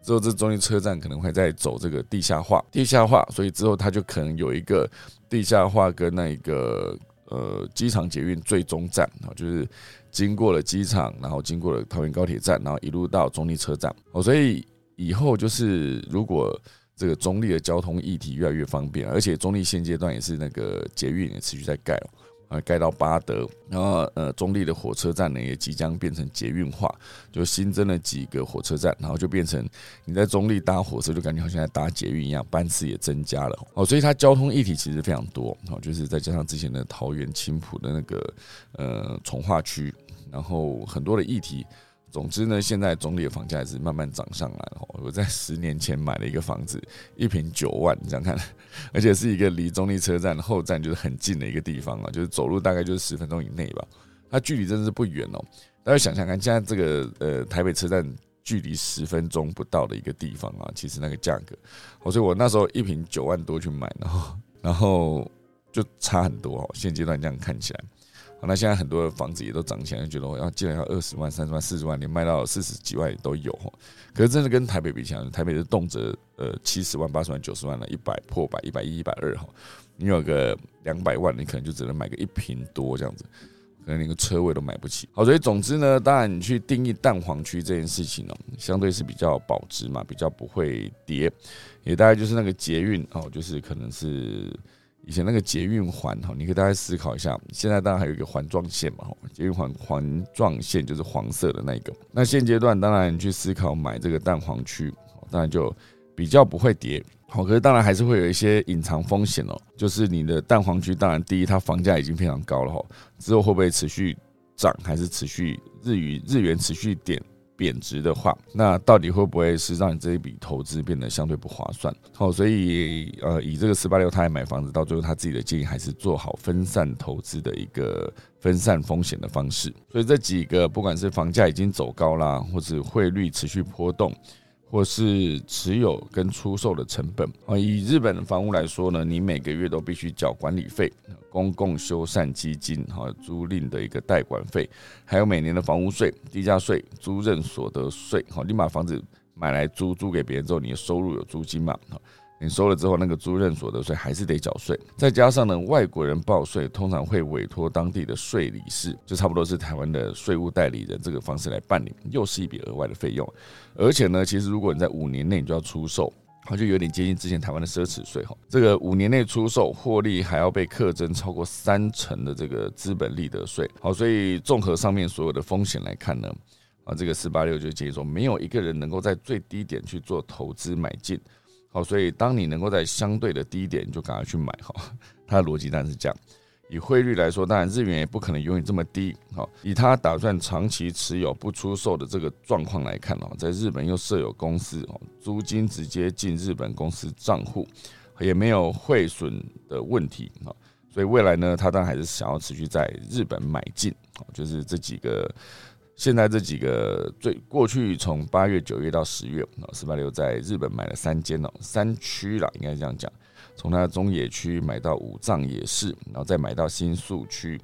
之后这中立车站可能会再走这个地下化，地下化，所以之后它就可能有一个地下化跟那一个呃机场捷运最终站啊，就是经过了机场，然后经过了桃园高铁站，然后一路到中立车站，哦，所以。以后就是，如果这个中立的交通议题越来越方便，而且中立现阶段也是那个捷运也持续在盖哦，啊，盖到巴德，然后呃，中立的火车站呢也即将变成捷运化，就新增了几个火车站，然后就变成你在中立搭火车就感觉好像在搭捷运一样，班次也增加了哦，所以它交通议题其实非常多哦，就是再加上之前的桃园青浦的那个呃从化区，然后很多的议题。总之呢，现在中立的房价也是慢慢涨上来了。我在十年前买了一个房子，一平九万，你这样看，而且是一个离中立车站后站就是很近的一个地方啊，就是走路大概就是十分钟以内吧。它距离真的是不远哦。大家想想看，现在这个呃台北车站距离十分钟不到的一个地方啊，其实那个价格，所以我那时候一平九万多去买，然后然后就差很多哦。现阶段这样看起来。那现在很多的房子也都涨起来，就觉得我要既然要二十万、三十万、四十万，连卖到四十几万也都有。可是真的跟台北比起来，台北是动辄呃七十万、八十万、九十万了，一百破百、一百一、一百二哈。你有个两百万，你可能就只能买个一平多这样子，可能连个车位都买不起。好，所以总之呢，当然你去定义蛋黄区这件事情呢，相对是比较保值嘛，比较不会跌，也大概就是那个捷运哦，就是可能是。以前那个捷运环哈，你可以大概思考一下。现在当然还有一个环状线嘛，捷运环环状线就是黄色的那个。那现阶段当然你去思考买这个蛋黄区，当然就比较不会跌。好，可是当然还是会有一些隐藏风险哦。就是你的蛋黄区，当然第一它房价已经非常高了哈，之后会不会持续涨，还是持续日语日元持续点？贬值的话，那到底会不会是让你这一笔投资变得相对不划算？好，所以呃，以这个十八六他来买房子，到最后他自己的建议还是做好分散投资的一个分散风险的方式。所以这几个，不管是房价已经走高啦，或者汇率持续波动。或是持有跟出售的成本啊，以日本的房屋来说呢，你每个月都必须缴管理费、公共修缮基金、哈租赁的一个代管费，还有每年的房屋税、地价税、租赁所得税。好，你把房子买来租，租给别人之后，你的收入有租金嘛？你收了之后，那个租赁所得税还是得缴税，再加上呢，外国人报税通常会委托当地的税理事，就差不多是台湾的税务代理人这个方式来办理，又是一笔额外的费用。而且呢，其实如果你在五年内你就要出售，好就有点接近之前台湾的奢侈税哈。这个五年内出售获利还要被课征超过三成的这个资本利得税。好，所以综合上面所有的风险来看呢，啊，这个四八六就建议说，没有一个人能够在最低点去做投资买进。好，所以当你能够在相对的低点，就赶快去买哈。它的逻辑当然是这样。以汇率来说，当然日元也不可能永远这么低。好，以他打算长期持有不出售的这个状况来看哦，在日本又设有公司哦，租金直接进日本公司账户，也没有汇损的问题啊。所以未来呢，他当然还是想要持续在日本买进。好，就是这几个，现在这几个最过去从八月、九月到十月啊，四八六在日本买了三间哦，三区了，应该这样讲。从它中野区买到五藏野市，然后再买到新宿区，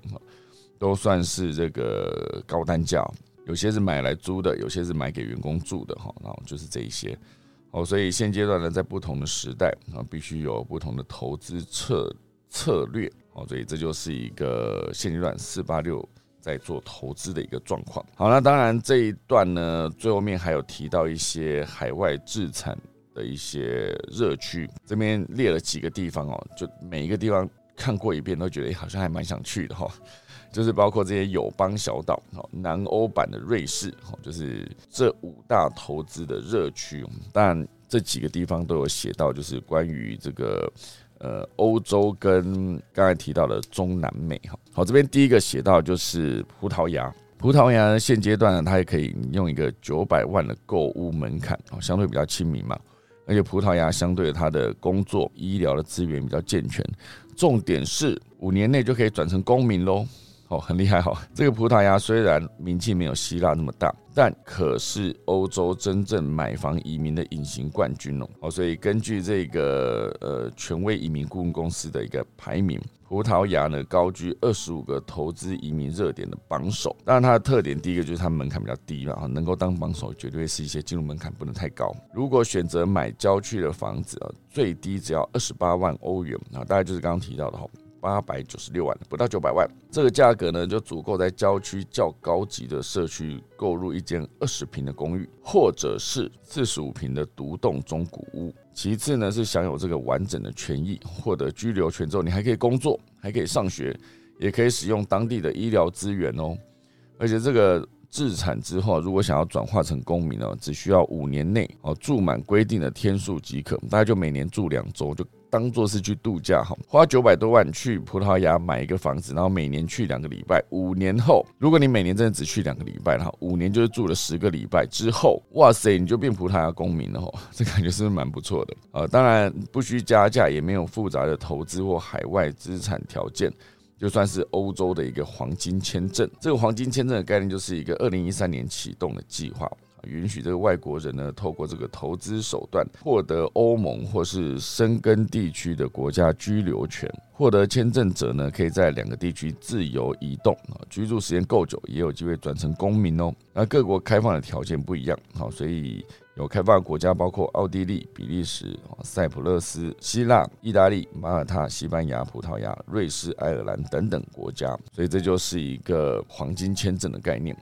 都算是这个高单价。有些是买来租的，有些是买给员工住的，哈，然后就是这一些。哦，所以现阶段呢，在不同的时代啊，必须有不同的投资策策略。哦，所以这就是一个现阶段四八六在做投资的一个状况。好，那当然这一段呢，最后面还有提到一些海外制产。的一些热区，这边列了几个地方哦，就每一个地方看过一遍都觉得好像还蛮想去的哈，就是包括这些友邦小岛，南欧版的瑞士哈，就是这五大投资的热区，但这几个地方都有写到，就是关于这个呃欧洲跟刚才提到的中南美哈，好这边第一个写到就是葡萄牙。葡萄牙现阶段呢，它也可以用一个九百万的购物门槛哦，相对比较亲民嘛。而且葡萄牙相对它的工作、医疗的资源比较健全，重点是五年内就可以转成公民喽，哦，很厉害哈。这个葡萄牙虽然名气没有希腊那么大，但可是欧洲真正买房移民的隐形冠军哦。哦，所以根据这个呃权威移民顾问公司的一个排名。葡萄牙呢高居二十五个投资移民热点的榜首，当然它的特点第一个就是它门槛比较低嘛，能够当榜首绝对是一些进入门槛不能太高。如果选择买郊区的房子啊，最低只要二十八万欧元啊，大概就是刚刚提到的哈。八百九十六万，不到九百万，这个价格呢，就足够在郊区较高级的社区购入一间二十平的公寓，或者是四十五平的独栋中古屋。其次呢，是享有这个完整的权益，获得居留权之后，你还可以工作，还可以上学，也可以使用当地的医疗资源哦。而且这个自产之后，如果想要转化成公民呢，只需要五年内哦住满规定的天数即可，大概就每年住两周就。当做是去度假哈，花九百多万去葡萄牙买一个房子，然后每年去两个礼拜。五年后，如果你每年真的只去两个礼拜，哈五年就是住了十个礼拜之后，哇塞，你就变葡萄牙公民了哈，(laughs) 这感觉是不是蛮不错的？呃，当然不需加价，也没有复杂的投资或海外资产条件，就算是欧洲的一个黄金签证。这个黄金签证的概念就是一个二零一三年启动的计划。允许这个外国人呢，透过这个投资手段获得欧盟或是深根地区的国家居留权。获得签证者呢，可以在两个地区自由移动啊，居住时间够久，也有机会转成公民哦。那各国开放的条件不一样，好，所以有开放的国家包括奥地利、比利时、塞浦路斯、希腊、意大利、马耳他、西班牙、葡萄牙、瑞士、爱尔兰等等国家。所以这就是一个黄金签证的概念。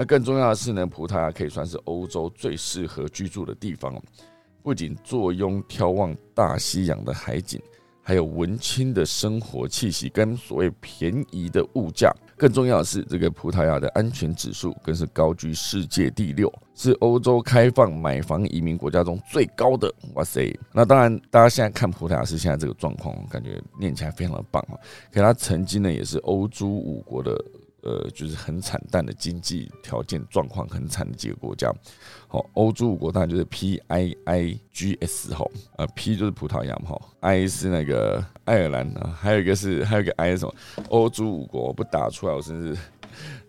那更重要的是呢，葡萄牙可以算是欧洲最适合居住的地方不仅坐拥眺望大西洋的海景，还有文青的生活气息跟所谓便宜的物价。更重要的是，这个葡萄牙的安全指数更是高居世界第六，是欧洲开放买房移民国家中最高的。哇塞！那当然，大家现在看葡萄牙是现在这个状况，感觉念起来非常的棒啊。可它曾经呢，也是欧洲五国的。呃，就是很惨淡的经济条件状况很惨的几个国家，好，欧洲五国当然就是 P I I G S 哈，呃，P 就是葡萄牙嘛哈，I 是那个爱尔兰啊，还有一个是还有一个 I 什么？欧洲五国不打出来，我真是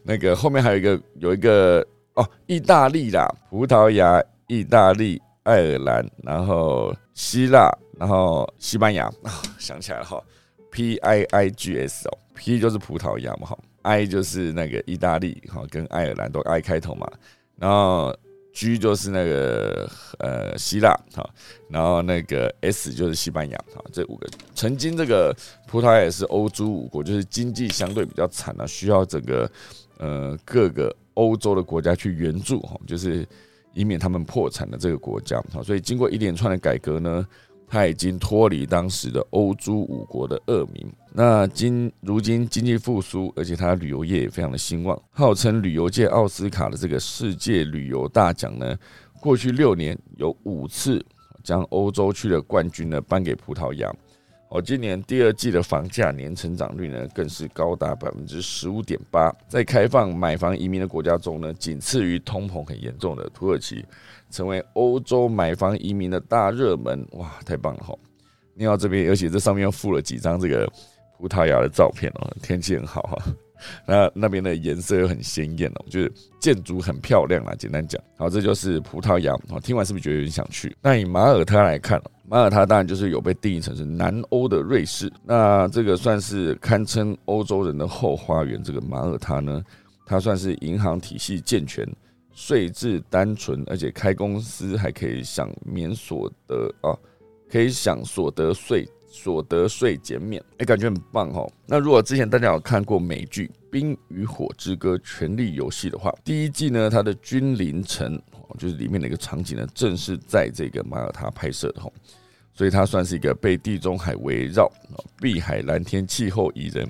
那个后面还有一个有一个哦，意大利啦，葡萄牙、意大利、爱尔兰，然后希腊，然后西班牙啊，想起来了哈，P I I G S 哦，P 就是葡萄牙嘛哈。I 就是那个意大利哈，跟爱尔兰都 I 开头嘛，然后 G 就是那个呃希腊哈，然后那个 S 就是西班牙哈，这五个曾经这个葡萄牙也是欧洲五国，就是经济相对比较惨啊，需要整个呃各个欧洲的国家去援助哈，就是。以免他们破产的这个国家。好，所以经过一连串的改革呢，他已经脱离当时的欧洲五国的恶名。那今如今经济复苏，而且它旅游业也非常的兴旺，号称旅游界奥斯卡的这个世界旅游大奖呢，过去六年有五次将欧洲区的冠军呢颁给葡萄牙。哦，今年第二季的房价年成长率呢，更是高达百分之十五点八。在开放买房移民的国家中呢，仅次于通膨很严重的土耳其，成为欧洲买房移民的大热门。哇，太棒了哈！你好这边，而且这上面又附了几张这个葡萄牙的照片哦，天气很好哈。(laughs) 那那边的颜色又很鲜艳哦，就是建筑很漂亮啊。简单讲，好，这就是葡萄牙。好，听完是不是觉得有点想去？那以马耳他来看，马耳他当然就是有被定义成是南欧的瑞士。那这个算是堪称欧洲人的后花园。这个马耳他呢，它算是银行体系健全、税制单纯，而且开公司还可以享免所得啊，可以享所得税。所得税减免，哎，感觉很棒哈。那如果之前大家有看过美剧《冰与火之歌：权力游戏》的话，第一季呢，它的君临城就是里面的一个场景呢，正是在这个马耳他拍摄的哈，所以它算是一个被地中海围绕、碧海蓝天、气候宜人，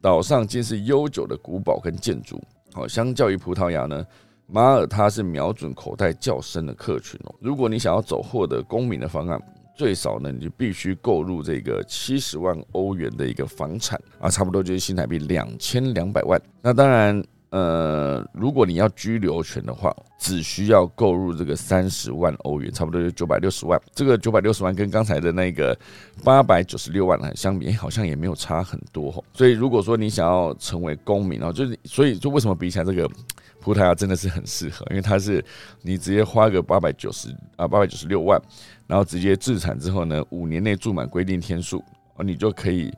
岛上尽是悠久的古堡跟建筑。好，相较于葡萄牙呢，马耳他是瞄准口袋较深的客群哦。如果你想要走获得公民的方案。最少呢，你就必须购入这个七十万欧元的一个房产啊，差不多就是新台币两千两百万。那当然，呃，如果你要居留权的话，只需要购入这个三十万欧元，差不多就九百六十万。这个九百六十万跟刚才的那个八百九十六万呢相比，好像也没有差很多哈。所以如果说你想要成为公民哦，就是所以就为什么比起来这个葡萄牙真的是很适合，因为它是你直接花个八百九十啊八百九十六万。然后直接自产之后呢，五年内住满规定天数，哦，你就可以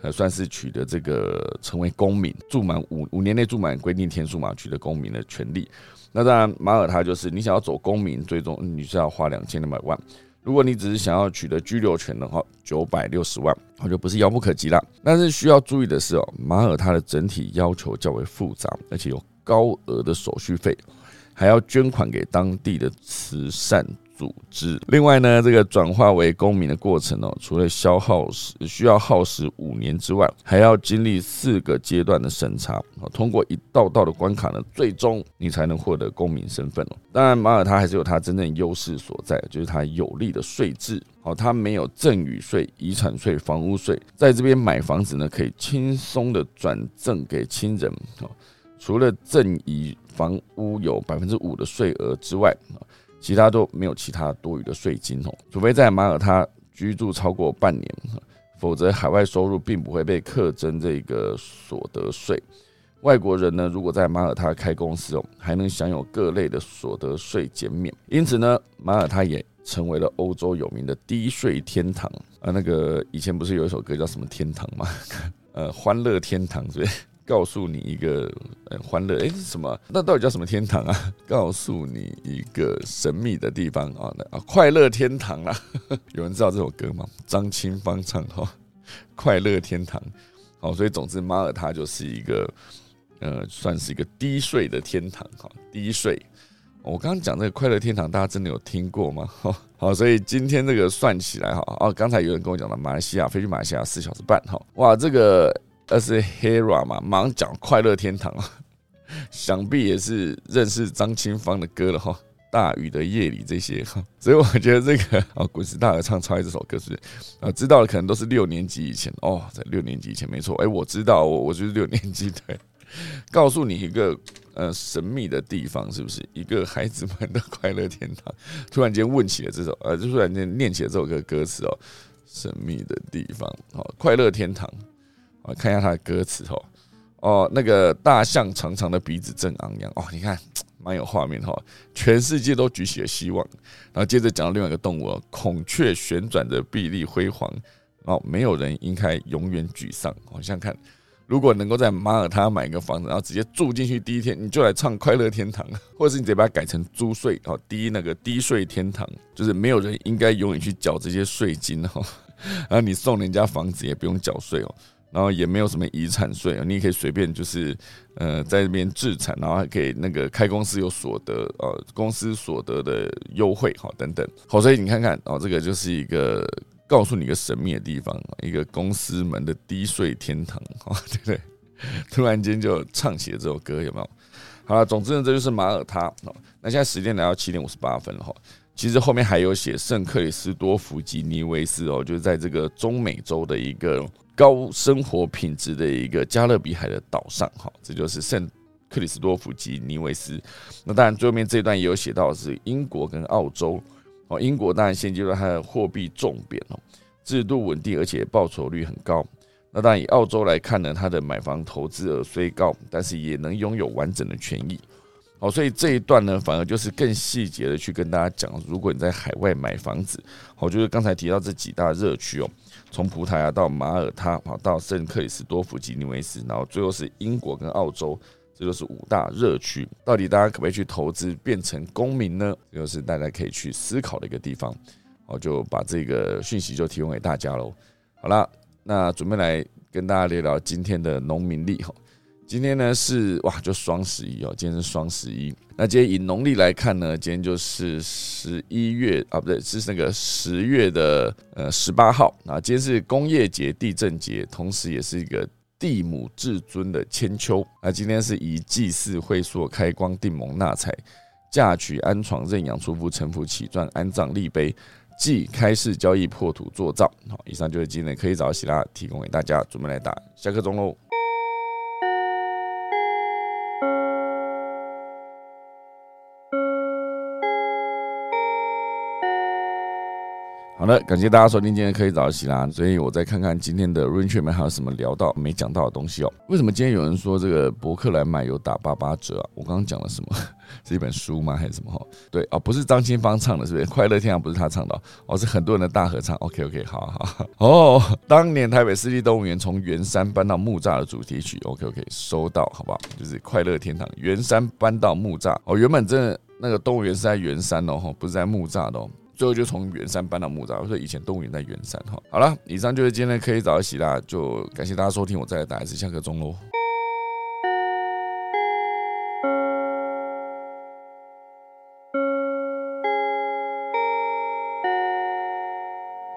呃算是取得这个成为公民，住满五五年内住满规定天数嘛，取得公民的权利。那当然，马耳他就是你想要走公民，最终你是要花两千两百万。如果你只是想要取得居留权的话，九百六十万，那就不是遥不可及了。但是需要注意的是哦，马耳他的整体要求较为复杂，而且有高额的手续费，还要捐款给当地的慈善。组织。另外呢，这个转化为公民的过程哦，除了消耗时需要耗时五年之外，还要经历四个阶段的审查。通过一道道的关卡呢，最终你才能获得公民身份哦。当然，马耳他还是有它真正优势所在，就是它有利的税制哦，它没有赠与税、遗产税、房屋税，在这边买房子呢，可以轻松的转赠给亲人哦。除了赠与房屋有百分之五的税额之外。其他都没有其他多余的税金哦，除非在马耳他居住超过半年，否则海外收入并不会被课征这个所得税。外国人呢，如果在马耳他开公司哦，还能享有各类的所得税减免。因此呢，马耳他也成为了欧洲有名的低税天堂啊。那个以前不是有一首歌叫什么天堂吗？(laughs) 呃，欢乐天堂对。告诉你一个很欢乐，哎，什么？那到底叫什么天堂啊？(laughs) 告诉你一个神秘的地方啊，那啊，快乐天堂啊！(laughs) 有人知道这首歌吗？张清芳唱哈，快乐天堂。好，所以总之，马耳他就是一个呃，算是一个低税的天堂哈，低税。我刚刚讲这个快乐天堂，大家真的有听过吗？(laughs) 好，所以今天这个算起来哈，哦，刚才有人跟我讲了，马来西亚飞去马来西亚四小时半哈，哇，这个。那是 Hera 嘛，马上讲快乐天堂啊，(laughs) 想必也是认识张清芳的歌了哈，大雨的夜里这些哈，(laughs) 所以我觉得这个啊，滚石大合唱超爱这首歌是啊，知道的可能都是六年级以前哦，在六年级以前没错，哎，我知道，我我就是六年级对，(laughs) 告诉你一个呃神秘的地方，是不是一个孩子们的快乐天堂？突然间问起了这首，呃，就突然间念起了这首歌歌词哦，神秘的地方，好，快乐天堂。我看一下他的歌词哦，哦，那个大象长长的鼻子正昂扬。哦，你看 (tsk) 蛮有画面哈，全世界都举起了希望。然后接着讲到另外一个动物，孔雀旋转着臂力辉煌。哦，没有人应该永远沮丧。好像看，如果能够在马耳他买一个房子，然后直接住进去，第一天你就来唱快乐天堂，(laughs) 或者是你直接把它改成租税哦，第一那个低税天堂，就是没有人应该永远去缴这些税金哈，(laughs) 然后你送人家房子也不用缴税哦。然后也没有什么遗产税啊，你也可以随便就是呃在这边自产，然后还可以那个开公司有所得呃公司所得的优惠哈等等。好，所以你看看哦，这个就是一个告诉你一个神秘的地方，一个公司们的低税天堂哈，对不对？突然间就唱起了这首歌，有没有？好了，总之呢，这就是马耳他。那现在时间来到七点五十八分了哈。其实后面还有写圣克里斯多福吉尼维斯哦，就是在这个中美洲的一个高生活品质的一个加勒比海的岛上哈。这就是圣克里斯多夫及尼维斯。那当然最后面这一段也有写到是英国跟澳洲哦。英国当然现阶段它的货币重贬哦，制度稳定，而且报酬率很高。那当然，以澳洲来看呢，它的买房投资额虽高，但是也能拥有完整的权益。好，所以这一段呢，反而就是更细节的去跟大家讲，如果你在海外买房子，好，就是刚才提到这几大热区哦，从葡萄牙到马耳他，跑，到圣克里斯多夫吉尼维斯，然后最后是英国跟澳洲，这就是五大热区。到底大家可不可以去投资变成公民呢？这就是大家可以去思考的一个地方。我，就把这个讯息就提供给大家喽。好了。那准备来跟大家聊聊今天的农民历哈。今天呢是哇，就双十一哦，今天是双十一。那今天以农历来看呢，今天就是十一月啊，不对，是那个十月的呃十八号啊。今天是工业节、地震节，同时也是一个地母至尊的千秋。那今天是以祭祀、会所、开光、定盟、纳财、嫁娶、安床、认养、出夫、成福、起传、安葬、立碑。即开市交易破土做造，好，以上就是今天可以找喜拉提供给大家，准备来打下课钟喽。好的，感谢大家收听今天可以找希拉，所以我再看看今天的 r a n g e 里面还有什么聊到没讲到的东西哦。为什么今天有人说这个博客来买有打八八折啊？我刚刚讲了什么？是一本书吗？还是什么？哈，对啊，不是张清芳唱的，是不是？快乐天堂不是他唱的哦，是很多人的大合唱。OK OK，好好哦。当年台北市立动物园从圆山搬到木栅的主题曲，OK OK，收到，好不好？就是快乐天堂，圆山搬到木栅哦。原本真的那个动物园是在圆山哦，哈，不是在木栅的哦。最后就从圆山搬到木栅，所以以前动物园在圆山哈。好了，以上就是今天的科技早起啦，就感谢大家收听，我再来打一次下课钟喽。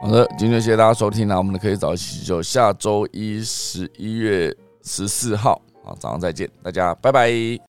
好的，今天谢谢大家收听那我们的科技早起就下周一十一月十四号啊早上再见，大家拜拜。